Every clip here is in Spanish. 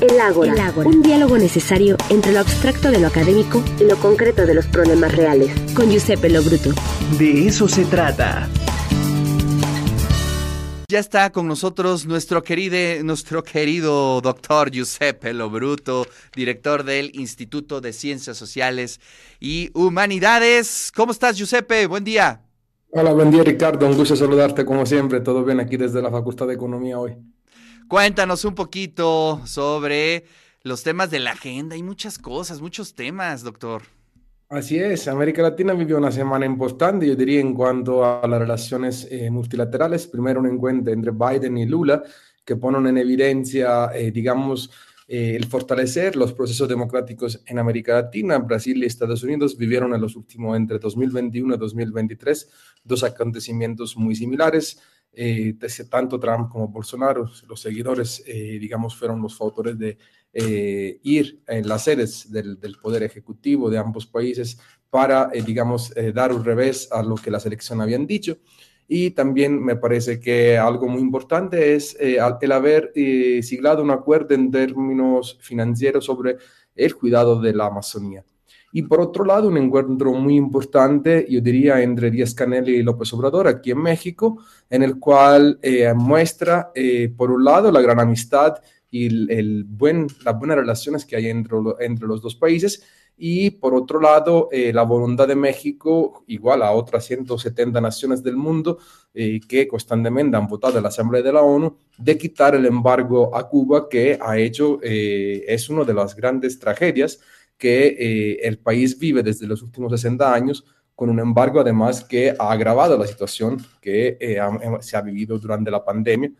El Ágora, un diálogo necesario entre lo abstracto de lo académico y lo concreto de los problemas reales. Con Giuseppe Lobruto. De eso se trata. Ya está con nosotros nuestro querido, nuestro querido doctor Giuseppe Lobruto, director del Instituto de Ciencias Sociales y Humanidades. ¿Cómo estás, Giuseppe? Buen día. Hola, buen día, Ricardo. Un gusto saludarte como siempre. Todo bien aquí desde la Facultad de Economía hoy. Cuéntanos un poquito sobre los temas de la agenda y muchas cosas, muchos temas, doctor. Así es, América Latina vivió una semana importante, yo diría, en cuanto a las relaciones eh, multilaterales. Primero un encuentro entre Biden y Lula que ponen en evidencia, eh, digamos, eh, el fortalecer los procesos democráticos en América Latina. Brasil y Estados Unidos vivieron en los últimos, entre 2021 y 2023, dos acontecimientos muy similares eh, tanto Trump como Bolsonaro, los seguidores, eh, digamos, fueron los autores de eh, ir en las sedes del, del, Poder Ejecutivo de ambos países para, eh, digamos, dar un revés a lo que las elecciones habían dicho. Y también me parece que algo muy importante es el haber siglado un acuerdo en términos financieros sobre el cuidado de la Amazonía. Y por otro lado, un encuentro muy importante, yo diría, entre Díaz Canel y López Obrador aquí en México, en el cual eh, muestra, eh, por un lado, la gran amistad y el, buen, las buenas relaciones que hay entre, entre los dos países, y por otro lado, eh, la voluntad de México, igual a otras 170 naciones del mundo eh, que constantemente han votado en la Asamblea de la ONU, de quitar el embargo a Cuba, que ha hecho, eh, es una de las grandes tragedias que eh, el país vive desde los últimos 60 años, con un embargo además que ha agravado la situación que eh, ha, se ha vivido durante la pandemia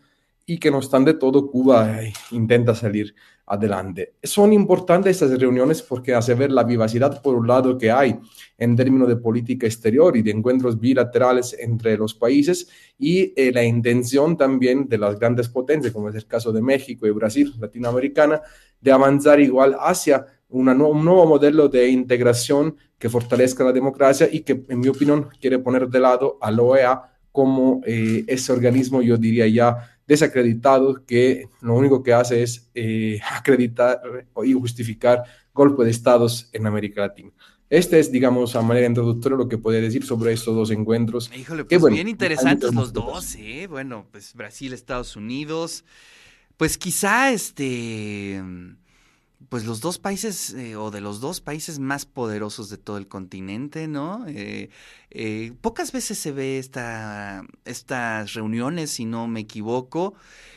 y que no obstante todo Cuba eh, intenta salir adelante. Son importantes estas reuniones porque hace ver la vivacidad por un lado que hay en términos de política exterior y de encuentros bilaterales entre los países y eh, la intención también de las grandes potencias, como es el caso de México y Brasil, latinoamericana, de avanzar igual hacia una, un nuevo modelo de integración que fortalezca la democracia y que, en mi opinión, quiere poner de lado a la OEA como eh, ese organismo, yo diría ya desacreditado, que lo único que hace es eh, acreditar y justificar golpe de estados en América Latina. Este es, digamos, a manera introductoria lo que puedo decir sobre estos dos encuentros. Híjole, pues bueno, bien interesantes los dos, ¿eh? Bueno, pues Brasil, Estados Unidos. Pues quizá este pues los dos países eh, o de los dos países más poderosos de todo el continente, ¿no? Eh, eh, pocas veces se ve esta, estas reuniones, si no me equivoco,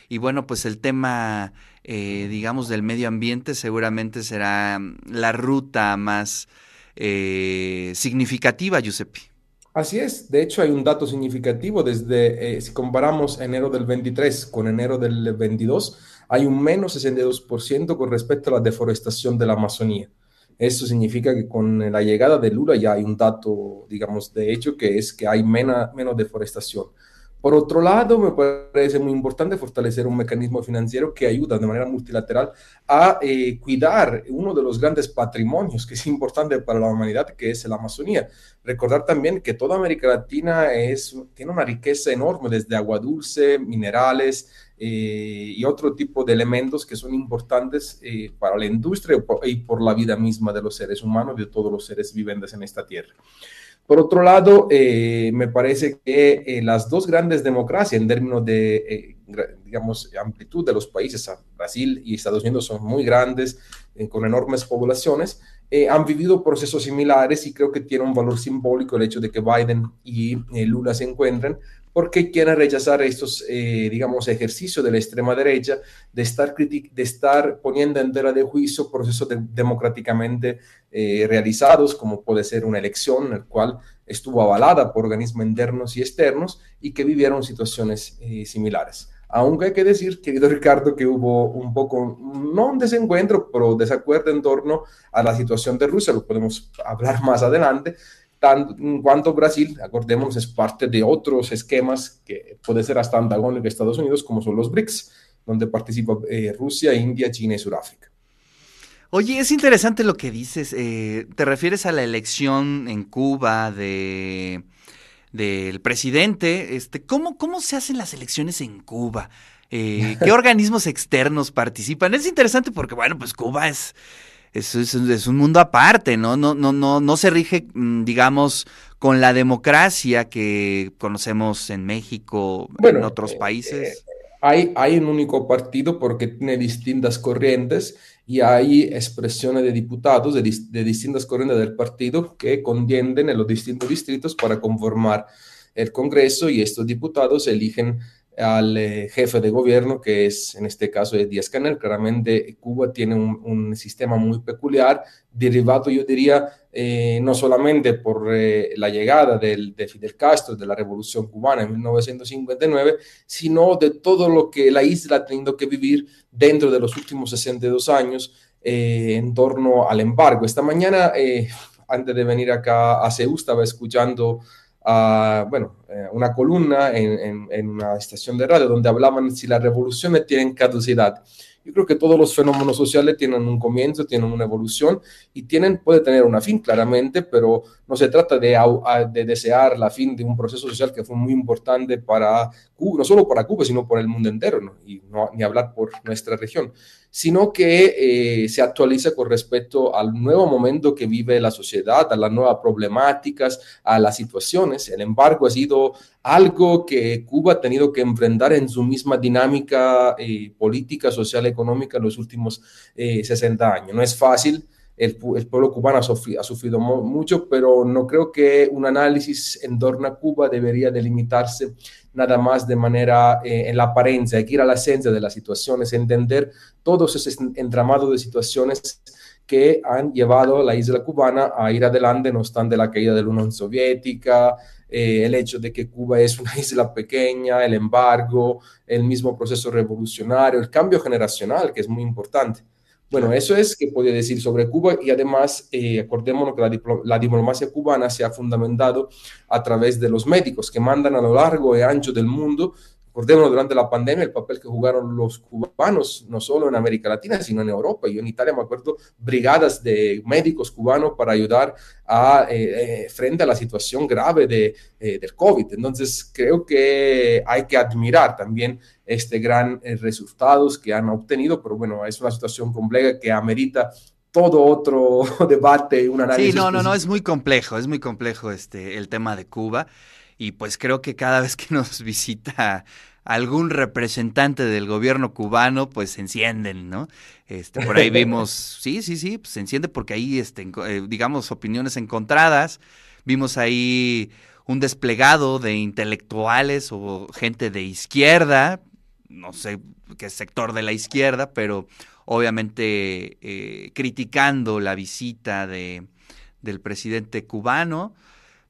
y bueno, pues el tema, eh, digamos, del medio ambiente seguramente será la ruta más eh, significativa, Giuseppe. Así es, de hecho hay un dato significativo desde, si comparamos enero del 23 con enero del 22, hay un menos 62% con respecto a la deforestación de la Amazonía. Eso significa que con la llegada de Lula ya hay un dato, digamos, de hecho, que es que hay menos, menos deforestación. Por otro lado, me parece muy importante fortalecer un mecanismo financiero que ayuda de manera multilateral a eh, cuidar uno de los grandes patrimonios que es importante para la humanidad, que es la Amazonía. Recordar también que toda América Latina tiene una riqueza enorme, desde agua dulce, minerales eh, y otro tipo de elementos que son importantes eh, para la industria y por, y la vida misma de los seres humanos, de todos los seres vivientes en esta tierra. Por otro lado, eh, me parece que eh, las dos grandes democracias en términos de, eh, digamos, amplitud de los países, Brasil y Estados Unidos son muy grandes, con enormes poblaciones, eh, han vivido procesos similares y creo que tiene un valor simbólico el hecho de que Biden y Lula se encuentren, porque quieren rechazar estos, eh, digamos, ejercicios de la extrema derecha de estar, de estar poniendo en tela de juicio procesos de democráticamente eh, realizados, como puede ser una elección en la cual estuvo avalada por organismos internos y externos y que vivieron situaciones eh, similares. Aunque hay que decir, querido Ricardo, que hubo un poco, no un desencuentro, pero desacuerdo en torno a la situación de Rusia, lo podemos hablar más adelante, tanto, en cuanto Brasil, acordémonos, es parte de otros esquemas que puede ser hasta antagónico de Estados Unidos, como son los BRICS, donde participa eh, Rusia, India, China y Sudáfrica. Oye, es interesante lo que dices. Eh, ¿Te refieres a la elección en Cuba de del presidente? Este, ¿cómo, ¿Cómo se hacen las elecciones en Cuba? Eh, ¿Qué organismos externos participan? Es interesante porque, bueno, pues Cuba es, es, es, un mundo aparte, ¿no? No, no, no, no se rige, mm, digamos, con la democracia que conocemos en México, en otros países. Eh, hay, hay un único partido porque tiene distintas corrientes y hay expresiones de diputados de, de distintas corrientes del partido que contienden en los distintos distritos para conformar el Congreso y estos diputados eligen al eh, jefe de gobierno, que es en este caso es Díaz Canel. Claramente Cuba tiene un, sistema muy peculiar, derivado, yo diría, eh, no solamente por eh, la llegada del, de Fidel Castro, de la Revolución Cubana en 1959, sino de todo lo que la isla ha tenido que vivir dentro de los últimos 62 años en torno al embargo. Esta mañana, antes de venir acá a Seúl, estaba escuchando bueno, eh, una columna en, una estación de radio donde hablaban si las revoluciones tienen caducidad. Yo creo que todos los fenómenos sociales tienen un comienzo, tienen una evolución y tienen, puede tener una fin claramente, pero no se trata de, de desear la fin de un proceso social que fue muy importante para Cuba, no solo para Cuba, sino por el mundo entero, y no, ni hablar por nuestra región sino que eh, se actualiza con respecto al nuevo momento que vive la sociedad, a las nuevas problemáticas, a las situaciones. El embargo ha sido algo que Cuba ha tenido que enfrentar en su misma dinámica eh, política, social, económica en los últimos 60 eh, años. No es fácil. El, pueblo cubano ha sufrido, mucho, pero no creo que un análisis en torno a Cuba debería delimitarse nada más de manera eh, en la apariencia, hay que ir a la esencia de las situaciones, entender todos esos entramados de situaciones que han llevado a la isla cubana a ir adelante, no obstante la caída de la Unión Soviética, eh, el hecho de que Cuba es una isla pequeña, el embargo, el mismo proceso revolucionario, el cambio generacional, que es muy importante. Bueno, eso es que podía decir sobre Cuba y además eh, acordémonos que la, diplomacia cubana se ha fundamentado a través de los médicos que mandan a lo largo y ancho del mundo Recordemos durante la pandemia el papel que jugaron los cubanos, no solo en América Latina, sino en Europa. Yo en Italia me acuerdo brigadas de médicos cubanos para ayudar a, eh, eh, frente a la situación grave de, eh, del COVID. Entonces, creo que hay que admirar también este gran resultados que han obtenido, pero bueno, es una situación compleja que amerita todo otro debate, un análisis. Sí, no, no, no, es muy complejo, es muy complejo este, el tema de Cuba y pues creo que cada vez que nos visita algún representante del gobierno cubano, pues se encienden, ¿no? Este, por ahí vimos, sí, sí, sí, pues se enciende porque ahí, este, eh, digamos, opiniones encontradas. Vimos ahí un desplegado de intelectuales o gente de izquierda, no sé qué sector de la izquierda, pero obviamente eh, criticando la visita de, del presidente cubano.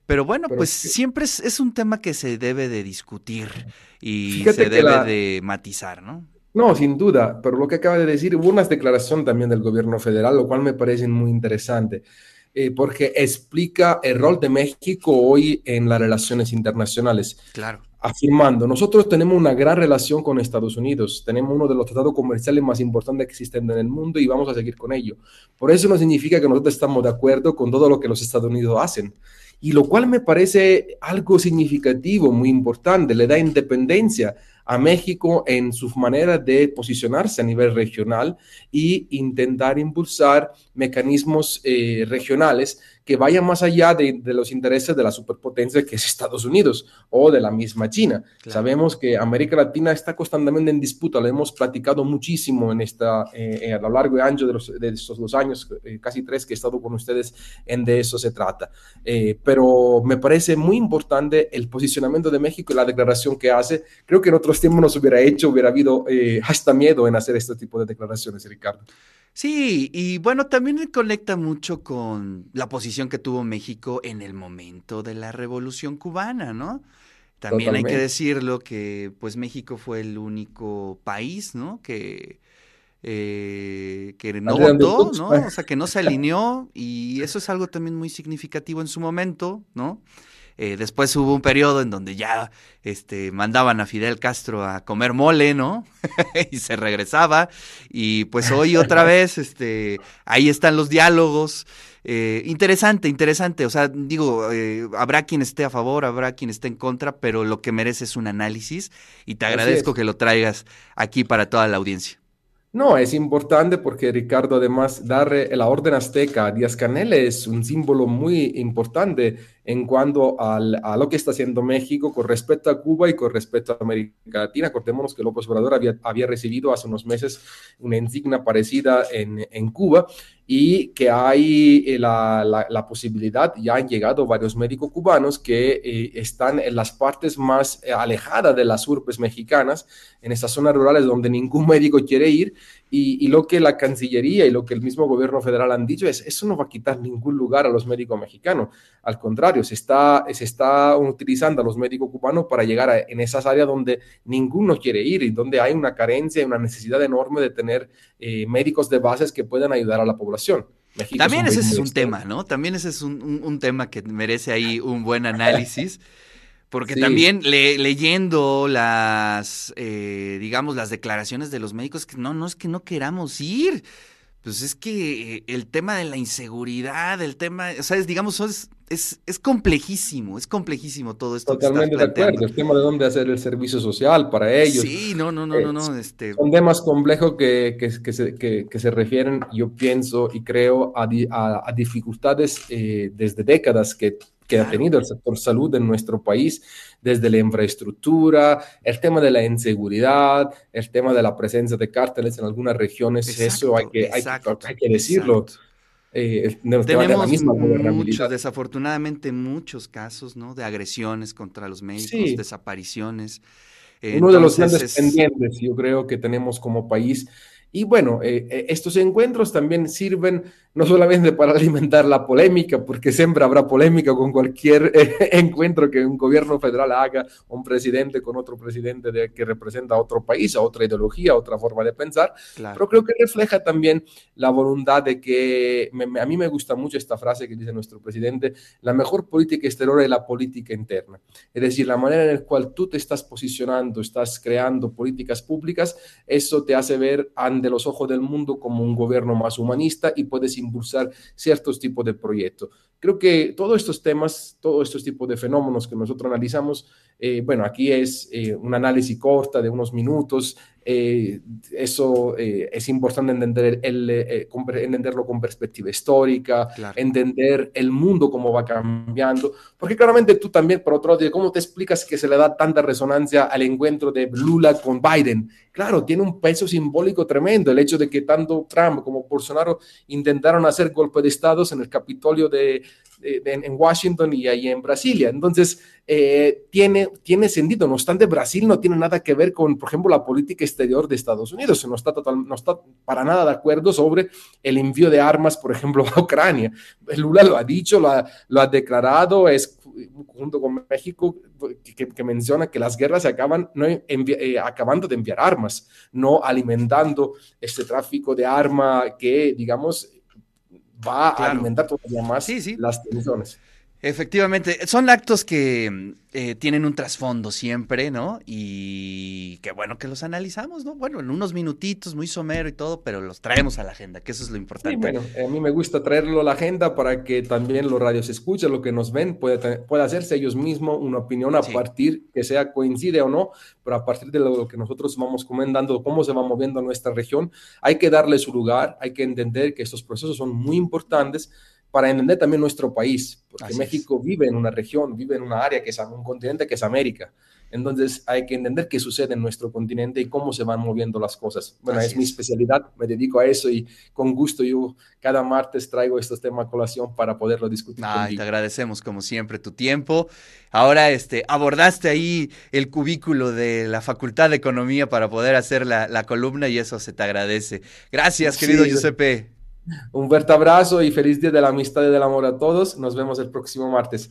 Pero bueno, pues siempre es, un tema que se debe de discutir y se debe de matizar, ¿no? No, sin duda, pero lo que acaba de decir, hubo una declaración también del gobierno federal, lo cual me parece muy interesante, eh, porque explica el rol de México hoy en las relaciones internacionales. Claro. Afirmando, nosotros tenemos una gran relación con Estados Unidos, tenemos uno de los tratados comerciales más importantes que existen en el mundo y vamos a seguir con ello. Por eso no significa que nosotros estamos de acuerdo con todo lo que los Estados Unidos hacen y lo cual me parece algo significativo, muy importante, le da independencia a México en su manera de posicionarse a nivel regional y intentar impulsar mecanismos eh, regionales que vayan más allá de, los intereses de la superpotencia que es Estados Unidos o de la misma China. Sabemos que América Latina está constantemente en disputa, lo hemos platicado muchísimo en esta, eh, eh, a lo largo y ancho de, los, de estos dos años, casi tres que he estado con ustedes, en de eso se trata. pero me parece muy importante el posicionamiento de México y la declaración que hace. Creo que en otros tiempos nos hubiera hecho, hubiera habido hasta miedo en hacer este tipo de declaraciones, Ricardo. Sí, y bueno, también conecta mucho con la posición que tuvo México en el momento de la Revolución Cubana, ¿no? También hay que decirlo que pues México fue el único país, ¿no? Que, eh, que no votó, ¿no? O sea, que no se alineó y eso es algo también muy significativo en su momento, ¿no? Eh, después hubo un periodo en donde ya este, mandaban a Fidel Castro a comer mole, ¿no? y se regresaba. Y pues hoy otra vez, este, ahí están los diálogos. Eh, interesante, interesante. O sea, digo, eh, habrá quien esté a favor, habrá quien esté en contra, pero lo que merece es un análisis y te agradezco que lo traigas aquí para toda la audiencia. No, es importante porque Ricardo, además, darle la orden azteca a Díaz Canel es un símbolo muy importante en cuanto a lo que está haciendo México con respecto a Cuba y con respecto a América Latina. Acordémonos que López Obrador había, había recibido hace unos meses una insignia parecida en, en Cuba y que hay eh, la, la, posibilidad, ya han llegado varios médicos cubanos que eh, están en las partes más eh, alejadas de las urbes mexicanas, en esas zonas rurales donde ningún médico quiere ir, y, y, lo que la Cancillería y lo que el mismo gobierno federal han dicho es, eso no va a quitar ningún lugar a los médicos mexicanos, al contrario, se está, se está utilizando a los médicos cubanos para llegar a, en esas áreas donde ninguno quiere ir y donde hay una carencia y una necesidad enorme de tener médicos de bases que puedan ayudar a la población. También ese es un tema, ¿no? También ese es un, tema que merece ahí un buen análisis. Porque también leyendo las, eh, digamos, las declaraciones de los médicos, que no, no es que no queramos ir, pues es que eh, el tema de la inseguridad, el tema, o sea, es, digamos, es, es, complejísimo, es complejísimo todo esto. Totalmente de acuerdo, el tema de dónde hacer el servicio social para ellos. Sí, no, no, no, no, no. Este... Son temas complejos que, que, se, que, se, refieren, yo pienso y creo, a, a, dificultades eh, desde décadas que, ha tenido el sector salud en nuestro país, desde la infraestructura, el tema de la inseguridad, el tema de la presencia de cárteles en algunas regiones, eso hay que, hay, que decirlo. Eh, Tenemos muchos, desafortunadamente muchos casos ¿no? de agresiones contra los médicos, desapariciones. Uno de los grandes pendientes, yo creo, que tenemos como país y bueno, eh, eh, estos encuentros también sirven no solamente para alimentar la polémica, porque siempre habrá polémica con cualquier eh, encuentro que un gobierno federal haga, un presidente con otro presidente de, que representa a otro país, a otra ideología, a otra forma de pensar, pero creo que refleja también la voluntad de que, a mí me gusta mucho esta frase que dice nuestro presidente, la mejor política exterior es la política interna. Es decir, la manera en la cual tú te estás posicionando, estás creando políticas públicas, eso te hace ver ante los ojos del mundo como un gobierno más humanista y puedes impulsar ciertos tipos de proyectos. Creo que todos estos temas, todos estos tipos de fenómenos que nosotros analizamos, eh, bueno, aquí es eh, un análisis corta de unos minutos, eh, eso eh, es importante entender el, eh, entenderlo con perspectiva histórica, entender el mundo cómo va cambiando, porque claramente tú también, por otro lado, ¿cómo te explicas que se le da tanta resonancia al encuentro de Lula con Biden? Claro, tiene un peso simbólico tremendo el hecho de que tanto Trump como Bolsonaro intentaron hacer golpe de estados en el Capitolio de, en Washington y ahí en Brasilia. Entonces, eh, tiene, tiene sentido. No obstante, Brasil no tiene nada que ver con, por ejemplo, la política exterior de Estados Unidos. No está, total, no está para nada de acuerdo sobre el envío de armas, por ejemplo, a Ucrania. Lula lo ha dicho, lo ha, lo ha declarado, es junto con México, que, menciona que las guerras se acaban no eh, acabando de enviar armas, no alimentando este tráfico de armas que, digamos, va a alimentar todavía más las tensiones. Efectivamente, son actos que eh, tienen un trasfondo siempre, ¿no? Y qué bueno que los analizamos, ¿no? Bueno, en unos minutitos, muy somero y todo, pero los traemos a la agenda, que eso es lo importante. Sí, bueno, a mí me gusta traerlo a la agenda para que también los radios escuchen, lo que nos ven, pueda, pueda hacerse ellos mismos una opinión a partir, que sea coincide o no, pero a partir de lo que nosotros vamos comentando, cómo se va moviendo nuestra región, hay que darle su lugar, hay que entender que estos procesos son muy importantes para entender también nuestro país, porque México vive en una región, vive en una área que es un continente que es América. Entonces hay que entender qué sucede en nuestro continente y cómo se van moviendo las cosas. Bueno, es, mi especialidad, me dedico a eso y con gusto yo cada martes traigo estos temas a colación para poderlo discutir. Ay, te agradecemos como siempre tu tiempo. Ahora este, abordaste ahí el cubículo de la Facultad de Economía para poder hacer la, la columna y eso se te agradece. Gracias, querido Giuseppe. Un fuerte abrazo y feliz día de la amistad y del amor a todos. Nos vemos el próximo martes.